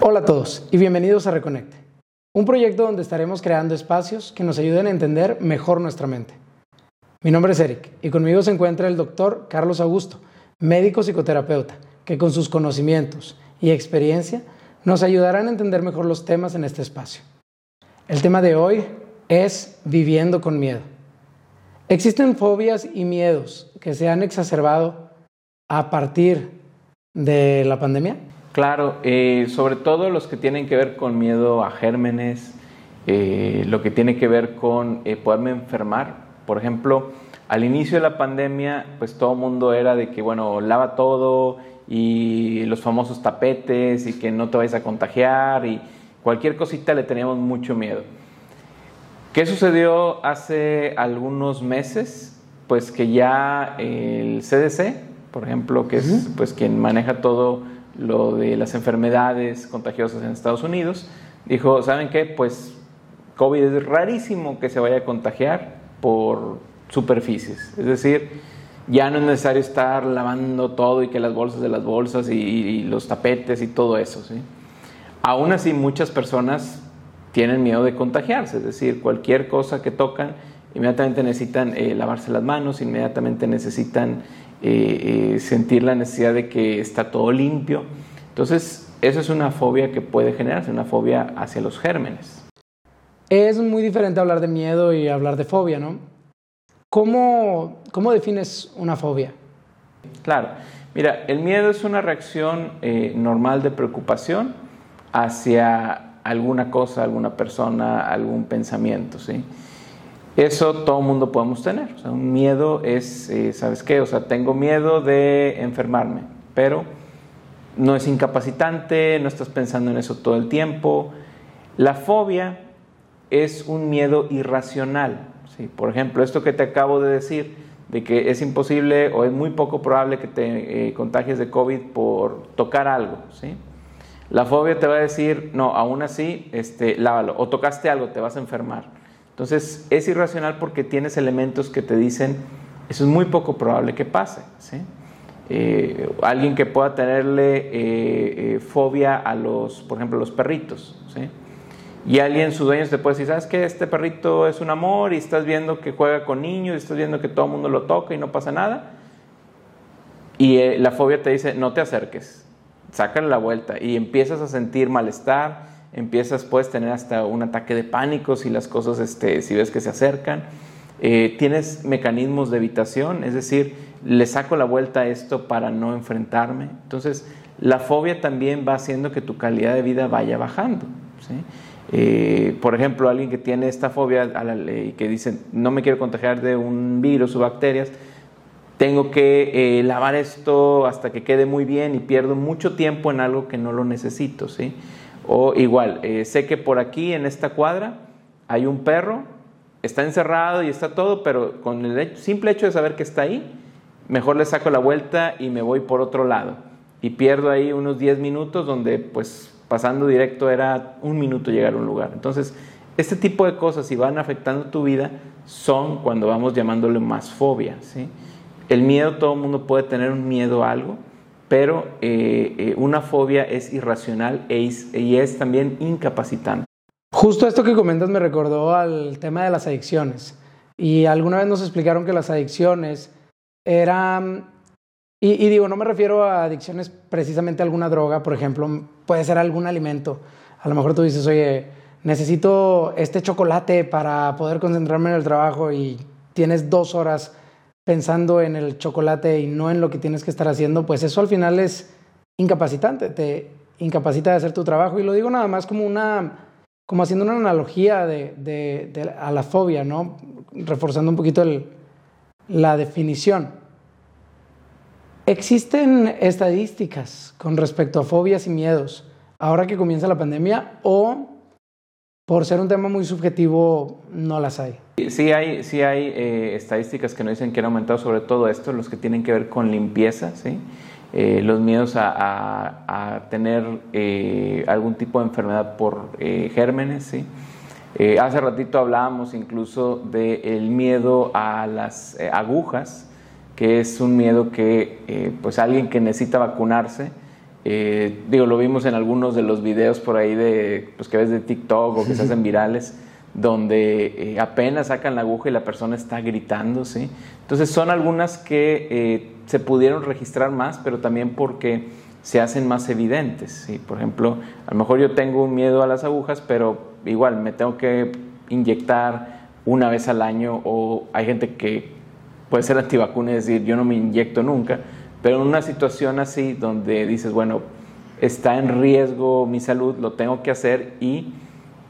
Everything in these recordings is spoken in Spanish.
Hola a todos y bienvenidos a Reconecte, un proyecto donde estaremos creando espacios que nos ayuden a entender mejor nuestra mente. Mi nombre es Eric y conmigo se encuentra el doctor Carlos Augusto, médico psicoterapeuta, que con sus conocimientos y experiencia nos ayudarán a entender mejor los temas en este espacio. El tema de hoy es viviendo con miedo. Existen fobias y miedos que se han exacerbado a partir de la pandemia. Claro, eh, sobre todo los que tienen que ver con miedo a gérmenes, eh, lo que tiene que ver con eh, poderme enfermar. Por ejemplo, al inicio de la pandemia, pues todo el mundo era de que, bueno, lava todo y los famosos tapetes y que no te vayas a contagiar y cualquier cosita le teníamos mucho miedo. ¿Qué sucedió hace algunos meses? Pues que ya el CDC, por ejemplo, que es pues quien maneja todo lo de las enfermedades contagiosas en Estados Unidos, dijo, ¿saben qué? Pues COVID es rarísimo que se vaya a contagiar por superficies. Es decir, ya no es necesario estar lavando todo y que las bolsas de las bolsas y, los tapetes y todo eso. ¿sí? Aún así, muchas personas tienen miedo de contagiarse, es decir, cualquier cosa que tocan, inmediatamente necesitan eh, lavarse las manos, inmediatamente necesitan eh, eh, sentir la necesidad de que está todo limpio. Entonces, eso es una fobia que puede generarse, una fobia hacia los gérmenes. Es muy diferente hablar de miedo y hablar de fobia, ¿no? ¿Cómo, cómo defines una fobia? Claro, mira, el miedo es una reacción eh, normal de preocupación hacia alguna cosa, alguna persona, algún pensamiento, ¿sí? Eso todo mundo podemos tener. Un miedo es, eh, ¿sabes qué? O sea, tengo miedo de enfermarme, pero no es incapacitante, no estás pensando en eso todo el tiempo. La fobia es un miedo irracional. ¿sí? Por ejemplo, esto que te acabo de decir, de que es imposible o es muy poco probable que te eh, contagies de COVID por tocar algo. ¿sí? La fobia te va a decir, no, aún así, este, lávalo. O tocaste algo, te vas a enfermar. Entonces es irracional porque tienes elementos que te dicen, eso es muy poco probable que pase. Eh, alguien que pueda tenerle eh, eh, fobia a los, por ejemplo, los perritos. Y alguien, su dueño, te puede decir, ¿sabes qué? Este perrito es un amor y estás viendo que juega con niños y estás viendo que todo el mundo lo toca y no pasa nada. Y la fobia te dice, no te acerques, sácale la vuelta y empiezas a sentir malestar, empiezas, puedes tener hasta un ataque de pánico si las cosas, este, si ves que se acercan. Eh, tienes mecanismos de evitación, es decir, le saco la vuelta a esto para no enfrentarme. Entonces, la fobia también va haciendo que tu calidad de vida vaya bajando. Eh, por ejemplo, alguien que tiene esta fobia a la ley, que dice, no me quiero contagiar de un virus o bacterias, tengo que eh, lavar esto hasta que quede muy bien y pierdo mucho tiempo en algo que no lo necesito. ¿sí? O igual, eh, sé que por aquí en esta cuadra hay un perro, está encerrado y está todo, pero con el simple hecho de saber que está ahí, mejor le saco la vuelta y me voy por otro lado. Y pierdo ahí unos 10 minutos donde pues pasando directo era un minuto llegar a un lugar. Entonces, este tipo de cosas, si van afectando tu vida, son cuando vamos llamándole más fobia. ¿sí? El miedo, todo el mundo puede tener un miedo a algo, pero eh, eh, una fobia es irracional e y es también incapacitante. Justo esto que comentas me recordó al tema de las adicciones. Y alguna vez nos explicaron que las adicciones eran, y, y, digo, no me refiero a adicciones precisamente a alguna droga, por ejemplo, puede ser algún alimento. A lo mejor tú dices, oye, necesito este chocolate para poder concentrarme en el trabajo y tienes dos horas pensando en el chocolate y no en lo que tienes que estar haciendo, pues eso al final es incapacitante, te incapacita de hacer tu trabajo. Y lo digo nada más como una, como haciendo una analogía de, a la fobia, ¿no? Reforzando un poquito la definición. Existen estadísticas con respecto a fobias y miedos ahora que comienza la pandemia o por ser un tema muy subjetivo no las hay. Sí hay, sí hay eh, estadísticas que nos dicen que han aumentado sobre todo esto, los que tienen que ver con limpieza, ¿sí? Eh, los miedos a, tener eh, algún tipo de enfermedad por gérmenes. ¿sí? hace ratito hablábamos incluso del miedo a las agujas, que es un miedo que pues alguien que necesita vacunarse Eh, digo, lo vimos en algunos de los videos por ahí de, pues, que ves de TikTok o que se hacen virales, donde eh, apenas sacan la aguja y la persona está gritando, ¿sí? Entonces son algunas que eh, se pudieron registrar más, pero también porque se hacen más evidentes, ¿sí? Por ejemplo, a lo mejor yo tengo un miedo a las agujas, pero igual me tengo que inyectar una vez al año o hay gente que puede ser antivacuna y decir yo no me inyecto nunca, pero en una situación así donde dices, bueno, está en riesgo mi salud, lo tengo que hacer y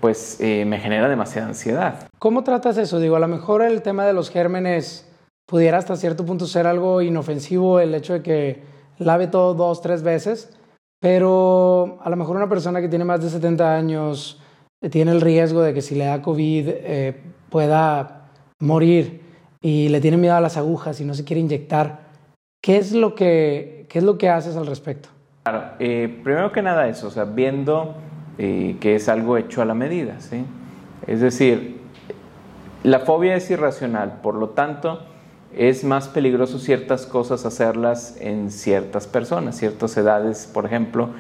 pues eh, me genera demasiada ansiedad. ¿Cómo tratas eso? Digo, a lo mejor el tema de los gérmenes pudiera hasta cierto punto ser algo inofensivo, el hecho de que lave todo dos, tres veces, pero a lo mejor una persona que tiene más de 70 años eh, tiene el riesgo de que si le da COVID eh, pueda morir y le tiene miedo a las agujas y no se quiere inyectar. ¿Qué es lo que, qué es lo que haces al respecto? Claro, primero que nada eso, o sea, viendo eh, que es algo hecho a la medida, ¿sí? Es decir, la fobia es irracional, por lo tanto, es más peligroso ciertas cosas hacerlas en ciertas personas, ciertas edades, por ejemplo,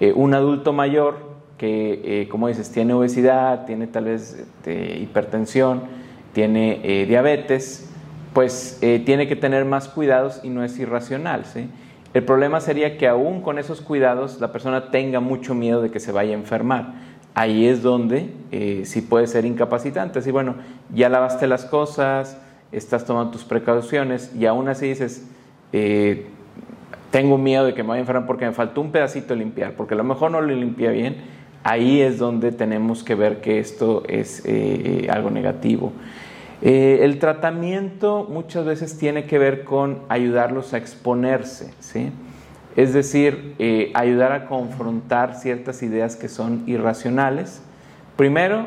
eh, un adulto mayor que, como dices, tiene obesidad, tiene tal vez este, hipertensión, tiene diabetes, pues eh, tiene que tener más cuidados y no es irracional. ¿sí? El problema sería que aún con esos cuidados la persona tenga mucho miedo de que se vaya a enfermar. Ahí es donde eh, sí puede ser incapacitante. Así, bueno, ya lavaste las cosas, estás tomando tus precauciones y aún así dices, eh, tengo miedo de que me vaya a enfermar porque me faltó un pedacito limpiar, porque a lo mejor no lo limpia bien. Ahí es donde tenemos que ver que esto es algo negativo. Eh, el tratamiento muchas veces tiene que ver con ayudarlos a exponerse, ¿sí? es decir, eh, ayudar a confrontar ciertas ideas que son irracionales. Primero,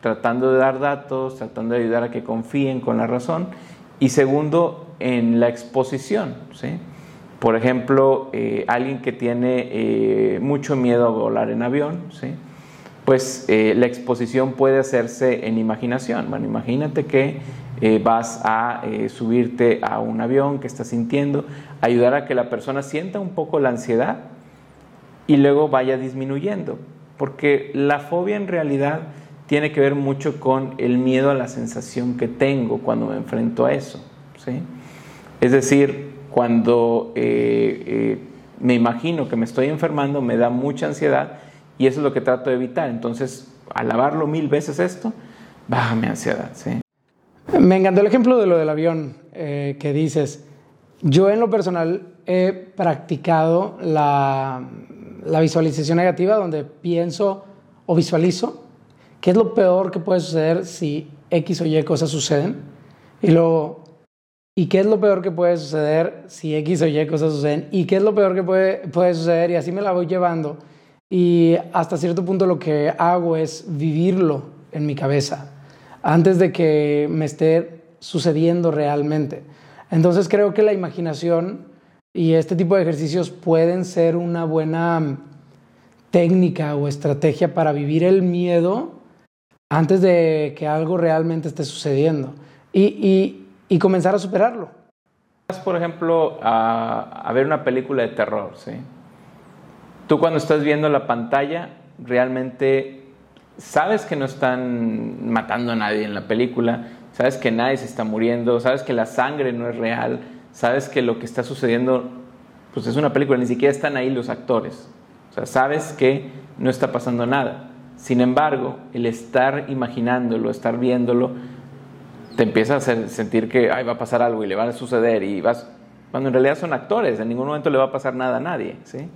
tratando de dar datos, tratando de ayudar a que confíen con la razón. Y segundo, en la exposición. ¿sí? Por ejemplo, eh, alguien que tiene mucho miedo a volar en avión, ¿sí? Pues eh, la exposición puede hacerse en imaginación. Bueno, imagínate que eh, vas a eh, subirte a un avión que estás sintiendo, ayudar a que la persona sienta un poco la ansiedad y luego vaya disminuyendo, porque la fobia en realidad tiene que ver mucho con el miedo a la sensación que tengo cuando me enfrento a eso. ¿sí? Es decir, cuando me imagino que me estoy enfermando, me da mucha ansiedad y eso es lo que trato de evitar. Entonces, al lavarlo mil veces esto, baja mi ansiedad. ¿sí? Me encantó el ejemplo de lo del avión eh, que dices. Yo en lo personal he practicado la, la visualización negativa donde pienso o visualizo qué es lo peor que puede suceder si X o Y cosas suceden. Y luego, ¿y qué es lo peor que puede suceder si X o Y cosas suceden? ¿Y qué es lo peor que puede, puede suceder? Y así me la voy llevando y hasta cierto punto lo que hago es vivirlo en mi cabeza antes de que me esté sucediendo realmente. Entonces creo que la imaginación y este tipo de ejercicios pueden ser una buena técnica o estrategia para vivir el miedo antes de que algo realmente esté sucediendo y, comenzar a superarlo. Por ejemplo, a, a ver una película de terror, ¿sí? Tú cuando estás viendo la pantalla, realmente sabes que no están matando a nadie en la película, sabes que nadie se está muriendo, sabes que la sangre no es real, sabes que lo que está sucediendo, pues es una película, ni siquiera están ahí los actores. O sea, sabes que no está pasando nada. Sin embargo, el estar imaginándolo, estar viéndolo, te empieza a hacer sentir que Ay, va a pasar algo y le va a suceder y vas cuando en realidad son actores, en ningún momento le va a pasar nada a nadie, ¿sí?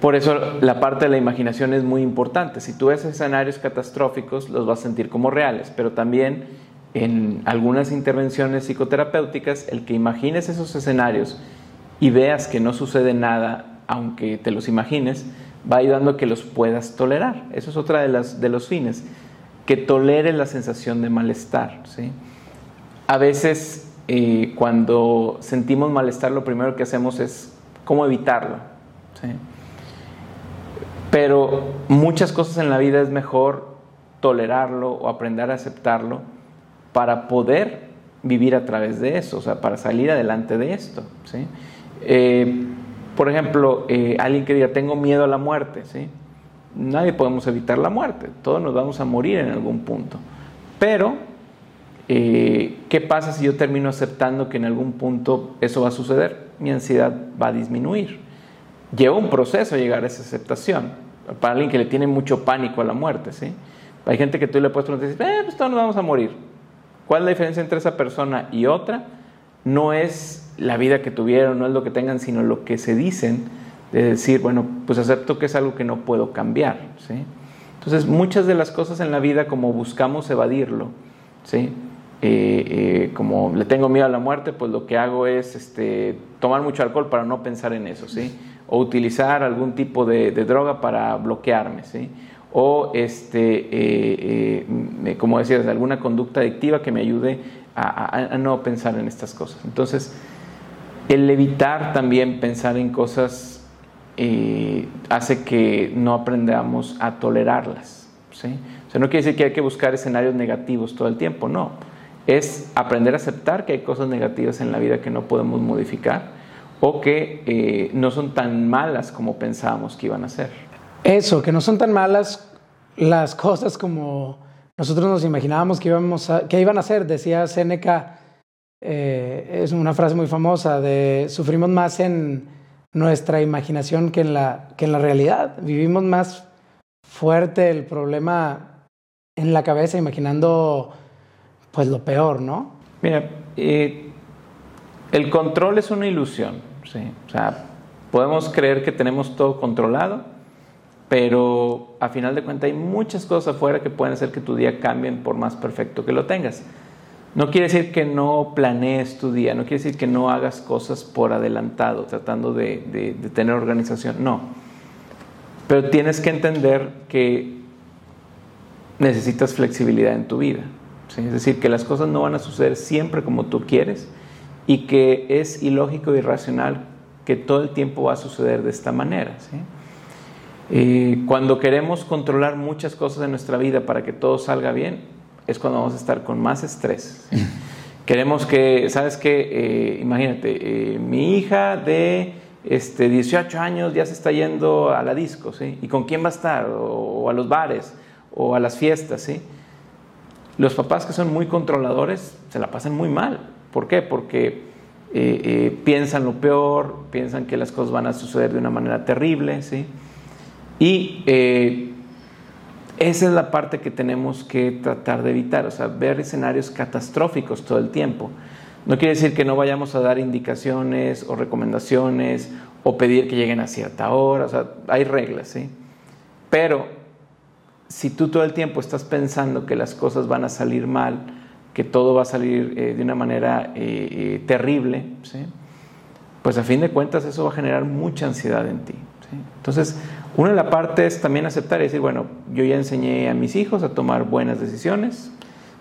Por eso la parte de la imaginación es muy importante. Si tú ves escenarios catastróficos, los vas a sentir como reales, pero también en algunas intervenciones psicoterapéuticas, el que imagines esos escenarios y veas que no sucede nada, aunque te los imagines, va ayudando a que los puedas tolerar. Eso es otra de, los fines, que tolere la sensación de malestar. ¿sí? A veces eh, cuando sentimos malestar, lo primero que hacemos es cómo evitarlo. ¿sí? Pero muchas cosas en la vida es mejor tolerarlo o aprender a aceptarlo para poder vivir a través de eso, o sea, para salir adelante de esto. ¿sí? Eh, Por ejemplo, eh, alguien que diga, tengo miedo a la muerte, ¿sí? Nadie podemos evitar la muerte, todos nos vamos a morir en algún punto. Pero, eh, ¿qué pasa si yo termino aceptando que en algún punto eso va a suceder? Mi ansiedad va a disminuir. Lleva un proceso llegar a esa aceptación. Para alguien que le tiene mucho pánico a la muerte, ¿sí? Hay gente que tú le puedes preguntar eh, pues todos nos vamos a morir. ¿Cuál es la diferencia entre esa persona y otra? No es la vida que tuvieron, no es lo que tengan, sino lo que se dicen de decir, bueno, pues acepto que es algo que no puedo cambiar, ¿sí? Entonces, muchas de las cosas en la vida, como buscamos evadirlo, ¿sí? Eh, eh, como le tengo miedo a la muerte, pues lo que hago es este, tomar mucho alcohol para no pensar en eso, ¿sí? O utilizar algún tipo de, droga para bloquearme, ¿sí? O, este, eh, como decías, alguna conducta adictiva que me ayude a, a no pensar en estas cosas. Entonces, el evitar también pensar en cosas eh, hace que no aprendamos a tolerarlas. ¿sí? O sea, no quiere decir que hay que buscar escenarios negativos todo el tiempo, no. Es aprender a aceptar que hay cosas negativas en la vida que no podemos modificar o que eh, no son tan malas como pensábamos que iban a ser. Eso, que no son tan malas las cosas como nosotros nos imaginábamos que, íbamos que iban a ser, decía Seneca eh, es una frase muy famosa de sufrimos más en nuestra imaginación que en, la, que en la realidad. Vivimos más fuerte el problema en la cabeza imaginando pues lo peor, ¿no? Mira, eh, el control es una ilusión, ¿sí? O sea, podemos creer que tenemos todo controlado, pero a final de cuentas hay muchas cosas afuera que pueden hacer que tu día cambie por más perfecto que lo tengas. No quiere decir que no planees tu día, no quiere decir que no hagas cosas por adelantado, tratando de, tener organización, no. Pero tienes que entender que necesitas flexibilidad en tu vida. Es decir, que las cosas no van a suceder siempre como tú quieres y que es ilógico y irracional que todo el tiempo va a suceder de esta manera. Eh, cuando queremos controlar muchas cosas en nuestra vida para que todo salga bien, es cuando vamos a estar con más estrés. Queremos que, ¿sabes qué? Eh, imagínate, eh, mi hija de este, 18 años ya se está yendo a la disco, ¿sí? ¿Y con quién va a estar? O, a los bares, o a las fiestas, ¿sí? Los papás que son muy controladores se la pasan muy mal. ¿Por qué? Porque eh, piensan lo peor, piensan que las cosas van a suceder de una manera terrible, ¿sí? Y esa es la parte que tenemos que tratar de evitar, o sea, ver escenarios catastróficos todo el tiempo. No quiere decir que no vayamos a dar indicaciones o recomendaciones o pedir que lleguen a cierta hora, o sea, hay reglas, ¿sí? Pero si tú todo el tiempo estás pensando que las cosas van a salir mal, que todo va a salir eh, de una manera eh, eh, terrible, ¿sí? pues a fin de cuentas eso va a generar mucha ansiedad en ti. ¿sí? Entonces, una de las partes es también aceptar y decir, bueno, yo ya enseñé a mis hijos a tomar buenas decisiones.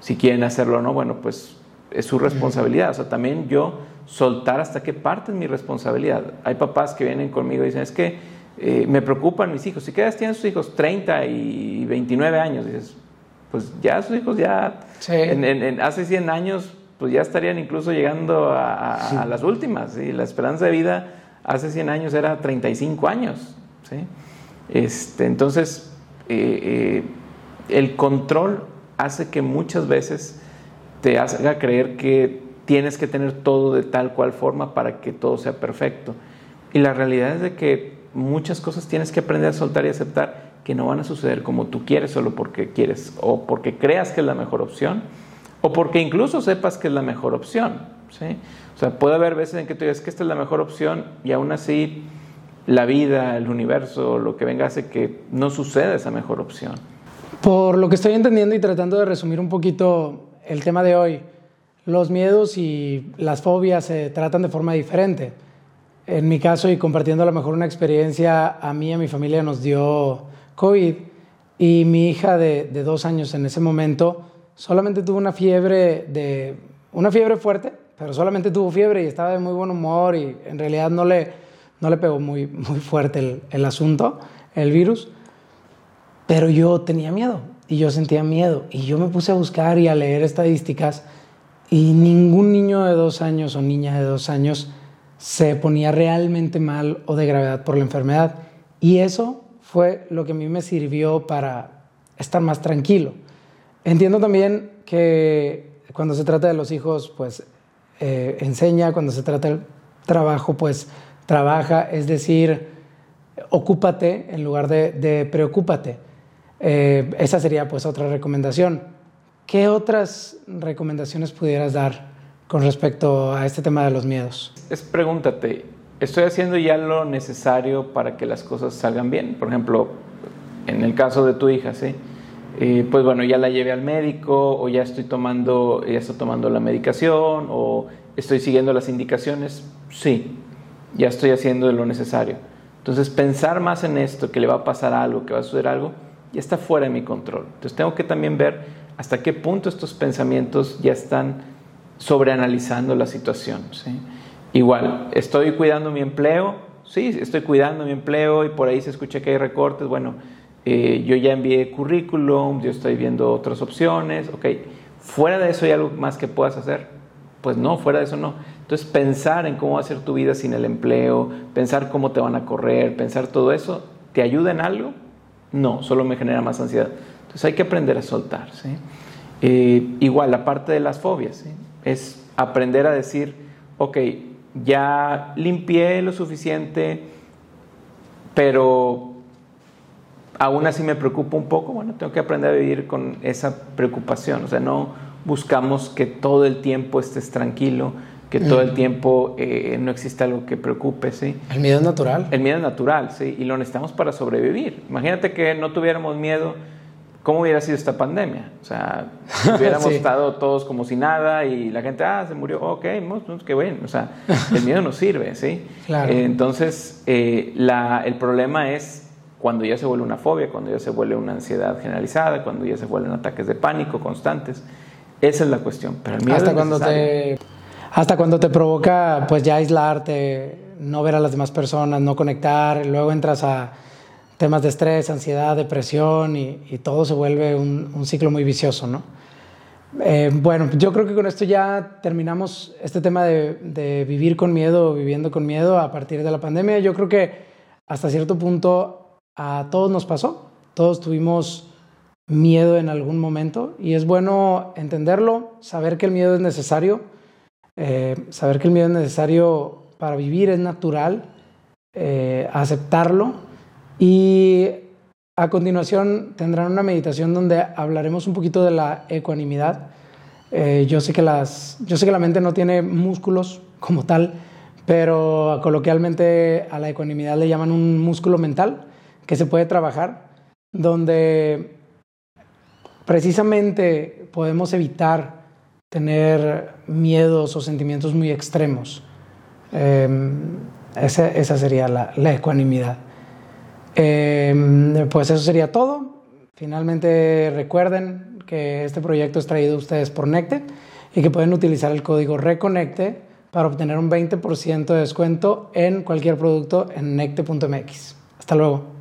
Si quieren hacerlo o no, bueno, pues es su responsabilidad. O sea, también yo soltar hasta qué parte es mi responsabilidad. Hay papás que vienen conmigo y dicen, es que eh, me preocupan mis hijos. Si quedas tienen sus hijos 30 y 29 años, dices, pues ya sus hijos ya, en, hace 100 años, pues ya estarían incluso llegando a, las últimas. y La esperanza de vida hace 100 años era 35 años. ¿sí? Este, entonces, eh, eh, el control hace que muchas veces te haga creer que tienes que tener todo de tal cual forma para que todo sea perfecto. Y la realidad es de que muchas cosas tienes que aprender a soltar y aceptar que no van a suceder como tú quieres solo porque quieres o porque creas que es la mejor opción o porque incluso sepas que es la mejor opción. ¿sí? O sea, puede haber veces en que tú digas que esta es la mejor opción y aún así la vida, el universo, lo que venga hace que no suceda esa mejor opción. Por lo que estoy entendiendo y tratando de resumir un poquito el tema de hoy, los miedos y las fobias se tratan de forma diferente. En mi caso, y compartiendo a lo mejor una experiencia, a mí y a mi familia nos dio COVID y mi hija de, de dos años en ese momento solamente tuvo una fiebre de una fiebre fuerte, pero solamente tuvo fiebre y estaba de muy buen humor y en realidad no le no le pegó muy, muy fuerte el, asunto, el virus, pero yo tenía miedo y yo sentía miedo y yo me puse a buscar y a leer estadísticas y ningún niño de dos años o niña de dos años se ponía realmente mal o de gravedad por la enfermedad. Y eso fue lo que a mí me sirvió para estar más tranquilo. Entiendo también que cuando se trata de los hijos, pues eh, enseña, cuando se trata del trabajo, pues trabaja, es decir, ocúpate en lugar de, preocúpate. Eh, esa sería pues otra recomendación. ¿Qué otras recomendaciones pudieras dar con respecto a este tema de los miedos? Es pregúntate, ¿estoy haciendo ya lo necesario para que las cosas salgan bien? Por ejemplo, en el caso de tu hija, ¿sí? Eh, pues bueno, ya la llevé al médico o ya estoy tomando, ya estoy tomando la medicación o estoy siguiendo las indicaciones. Sí, ya estoy haciendo lo necesario. Entonces, pensar más en esto, que le va a pasar algo, que va a suceder algo, ya está fuera de mi control. Entonces, tengo que también ver hasta qué punto estos pensamientos ya están sobreanalizando la situación. ¿sí? Igual, estoy cuidando mi empleo, sí, estoy cuidando mi empleo y por ahí se escucha que hay recortes, bueno, eh, yo ya envié currículum, yo estoy viendo otras opciones, ok, fuera de eso hay algo más que puedas hacer. Pues no, fuera de eso no. Entonces pensar en cómo va a ser tu vida sin el empleo, pensar cómo te van a correr, pensar todo eso, ¿te ayuda en algo? No, solo me genera más ansiedad. Entonces hay que aprender a soltar. ¿sí? Eh, igual, la parte de las fobias, ¿sí? es aprender a decir, ok, ya limpié lo suficiente, pero aún así me preocupa un poco, bueno, tengo que aprender a vivir con esa preocupación, o sea, no buscamos que todo el tiempo estés tranquilo, que todo el tiempo eh, no existe algo que preocupe, ¿sí? El miedo es natural. El miedo es natural, sí, y lo necesitamos para sobrevivir. Imagínate que no tuviéramos miedo, ¿cómo hubiera sido esta pandemia? O sea, hubiéramos estado todos como si nada y la gente, ah, se murió, ok, qué bueno. O sea, el miedo nos sirve, ¿sí? Claro. entonces, eh, la, el problema es cuando ya se vuelve una fobia, cuando ya se vuelve una ansiedad generalizada, cuando ya se vuelven ataques de pánico constantes. Esa es la cuestión. Pero el miedo hasta cuando te hasta cuando te provoca pues ya aislarte, no ver a las demás personas, no conectar, luego entras a temas de estrés, ansiedad, depresión y, todo se vuelve un, ciclo muy vicioso, ¿no? Eh, bueno, yo creo que con esto ya terminamos este tema de, de vivir con miedo, viviendo con miedo a partir de la pandemia. Yo creo que hasta cierto punto a todos nos pasó, todos tuvimos miedo en algún momento y es bueno entenderlo, saber que el miedo es necesario, eh, saber que el miedo es necesario para vivir, es natural, eh, aceptarlo y a continuación tendrán una meditación donde hablaremos un poquito de la ecuanimidad. Eh, yo, sé que las, yo sé que la mente no tiene músculos como tal, pero coloquialmente a la ecuanimidad le llaman un músculo mental que se puede trabajar, donde precisamente podemos evitar tener miedos o sentimientos muy extremos. Em, esa, sería la, ecuanimidad. Em, pues eso sería todo. Finalmente recuerden que este proyecto es traído a ustedes por Necte y que pueden utilizar el código RECONECTE para obtener un 20% de descuento en cualquier producto en necte.mx. Hasta luego.